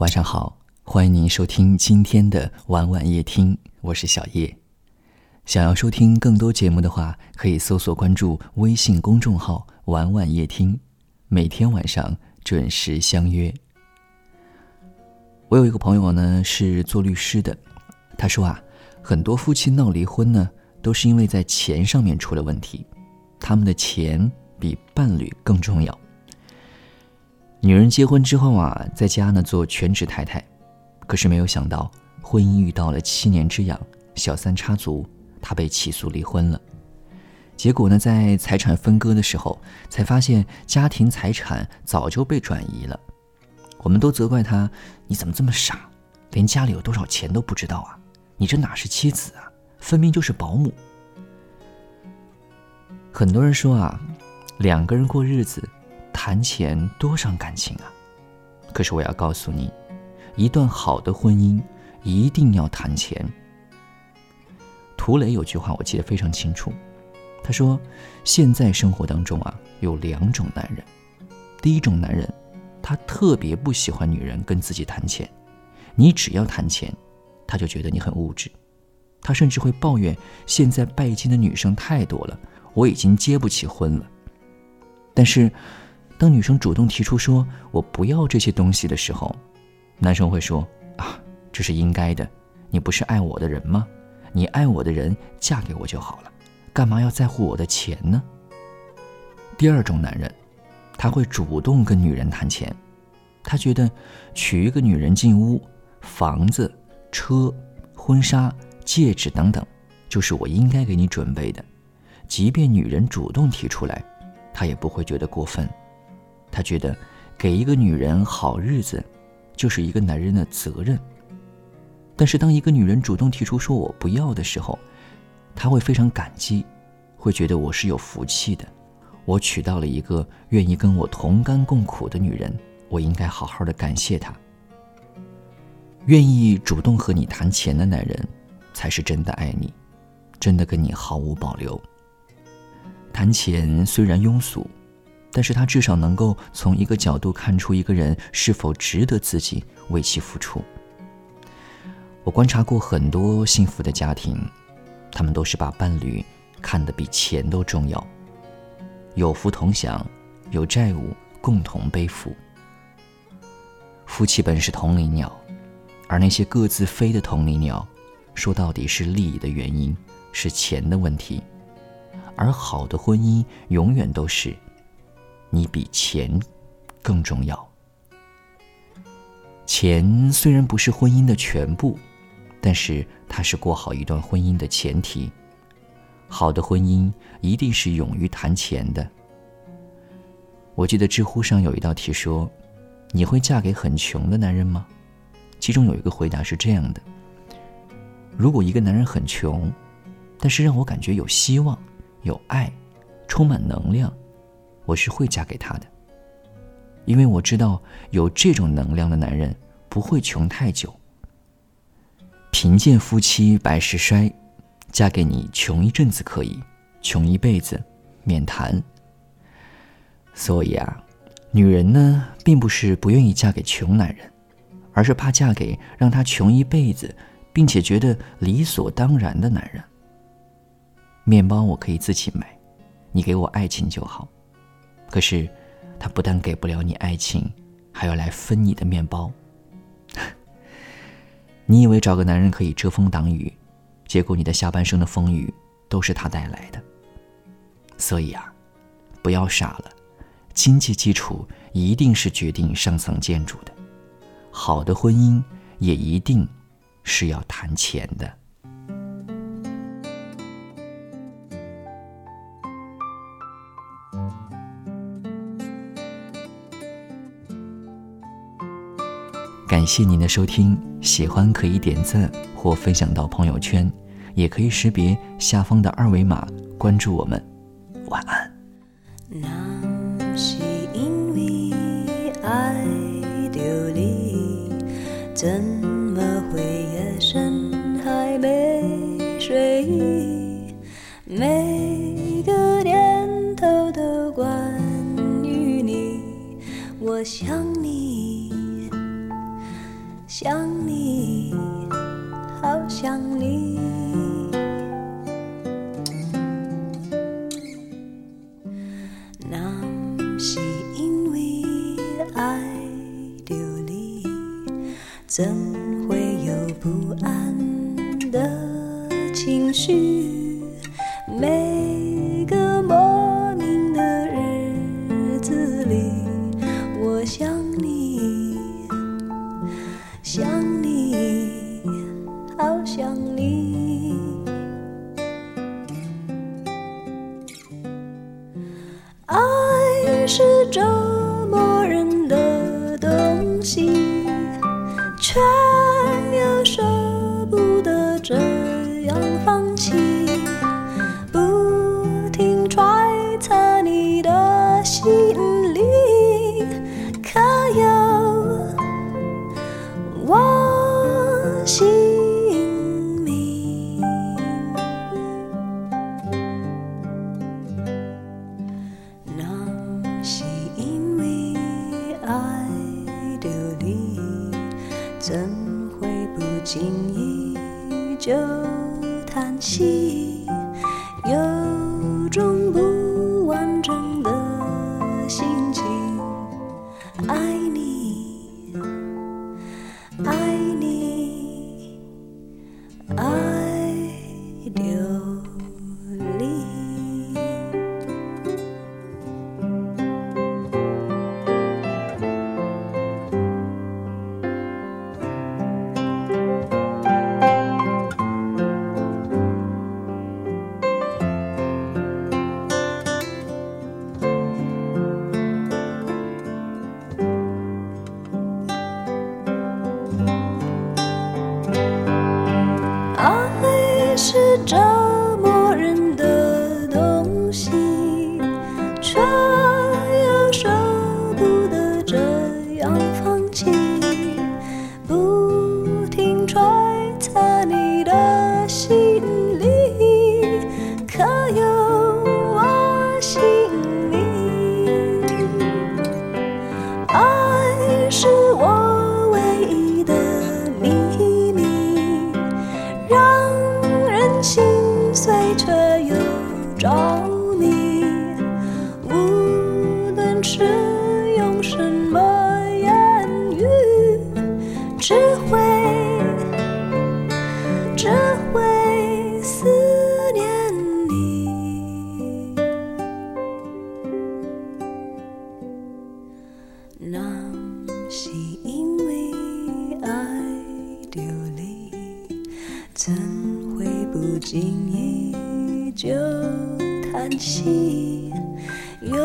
晚上好，欢迎您收听今天的晚晚夜听，我是小叶。想要收听更多节目的话，可以搜索关注微信公众号“晚晚夜听”，每天晚上准时相约。我有一个朋友呢，是做律师的，他说啊，很多夫妻闹离婚呢，都是因为在钱上面出了问题，他们的钱比伴侣更重要。女人结婚之后啊，在家呢做全职太太，可是没有想到婚姻遇到了七年之痒，小三插足。他被起诉离婚了，结果呢，在财产分割的时候，才发现家庭财产早就被转移了。我们都责怪他：“你怎么这么傻，连家里有多少钱都不知道啊？你这哪是妻子啊，分明就是保姆。”很多人说啊，两个人过日子，谈钱多伤感情啊。可是我要告诉你，一段好的婚姻一定要谈钱。涂磊有句话我记得非常清楚，他说：“现在生活当中啊，有两种男人。第一种男人，他特别不喜欢女人跟自己谈钱，你只要谈钱，他就觉得你很物质，他甚至会抱怨现在拜金的女生太多了，我已经结不起婚了。但是，当女生主动提出说我不要这些东西的时候，男生会说啊，这是应该的，你不是爱我的人吗？”你爱我的人嫁给我就好了，干嘛要在乎我的钱呢？第二种男人，他会主动跟女人谈钱，他觉得娶一个女人进屋，房子、车、婚纱、戒指等等，就是我应该给你准备的，即便女人主动提出来，他也不会觉得过分。他觉得给一个女人好日子，就是一个男人的责任。但是，当一个女人主动提出说我不要的时候，他会非常感激，会觉得我是有福气的，我娶到了一个愿意跟我同甘共苦的女人，我应该好好的感谢她。愿意主动和你谈钱的男人，才是真的爱你，真的跟你毫无保留。谈钱虽然庸俗，但是他至少能够从一个角度看出一个人是否值得自己为其付出。我观察过很多幸福的家庭，他们都是把伴侣看得比钱都重要，有福同享，有债务共同背负。夫妻本是同林鸟，而那些各自飞的同林鸟，说到底是利益的原因，是钱的问题。而好的婚姻永远都是，你比钱更重要。钱虽然不是婚姻的全部。但是它是过好一段婚姻的前提。好的婚姻一定是勇于谈钱的。我记得知乎上有一道题说：“你会嫁给很穷的男人吗？”其中有一个回答是这样的：“如果一个男人很穷，但是让我感觉有希望、有爱、充满能量，我是会嫁给他的。因为我知道有这种能量的男人不会穷太久。”贫贱夫妻百事衰，嫁给你穷一阵子可以，穷一辈子免谈。所以啊，女人呢，并不是不愿意嫁给穷男人，而是怕嫁给让她穷一辈子，并且觉得理所当然的男人。面包我可以自己买，你给我爱情就好。可是，他不但给不了你爱情，还要来分你的面包。你以为找个男人可以遮风挡雨，结果你的下半生的风雨都是他带来的。所以啊，不要傻了，经济基础一定是决定上层建筑的，好的婚姻也一定是要谈钱的。感谢您的收听，喜欢可以点赞或分享到朋友圈，也可以识别下方的二维码关注我们。晚安。那是因为爱着你，怎么会夜深还没睡意？每个念头都关于你，我想你。想你好想你。若不是因为爱着你怎会有不安的情绪？心却又舍不得这样放弃。会不经意就叹息。不经意就叹息又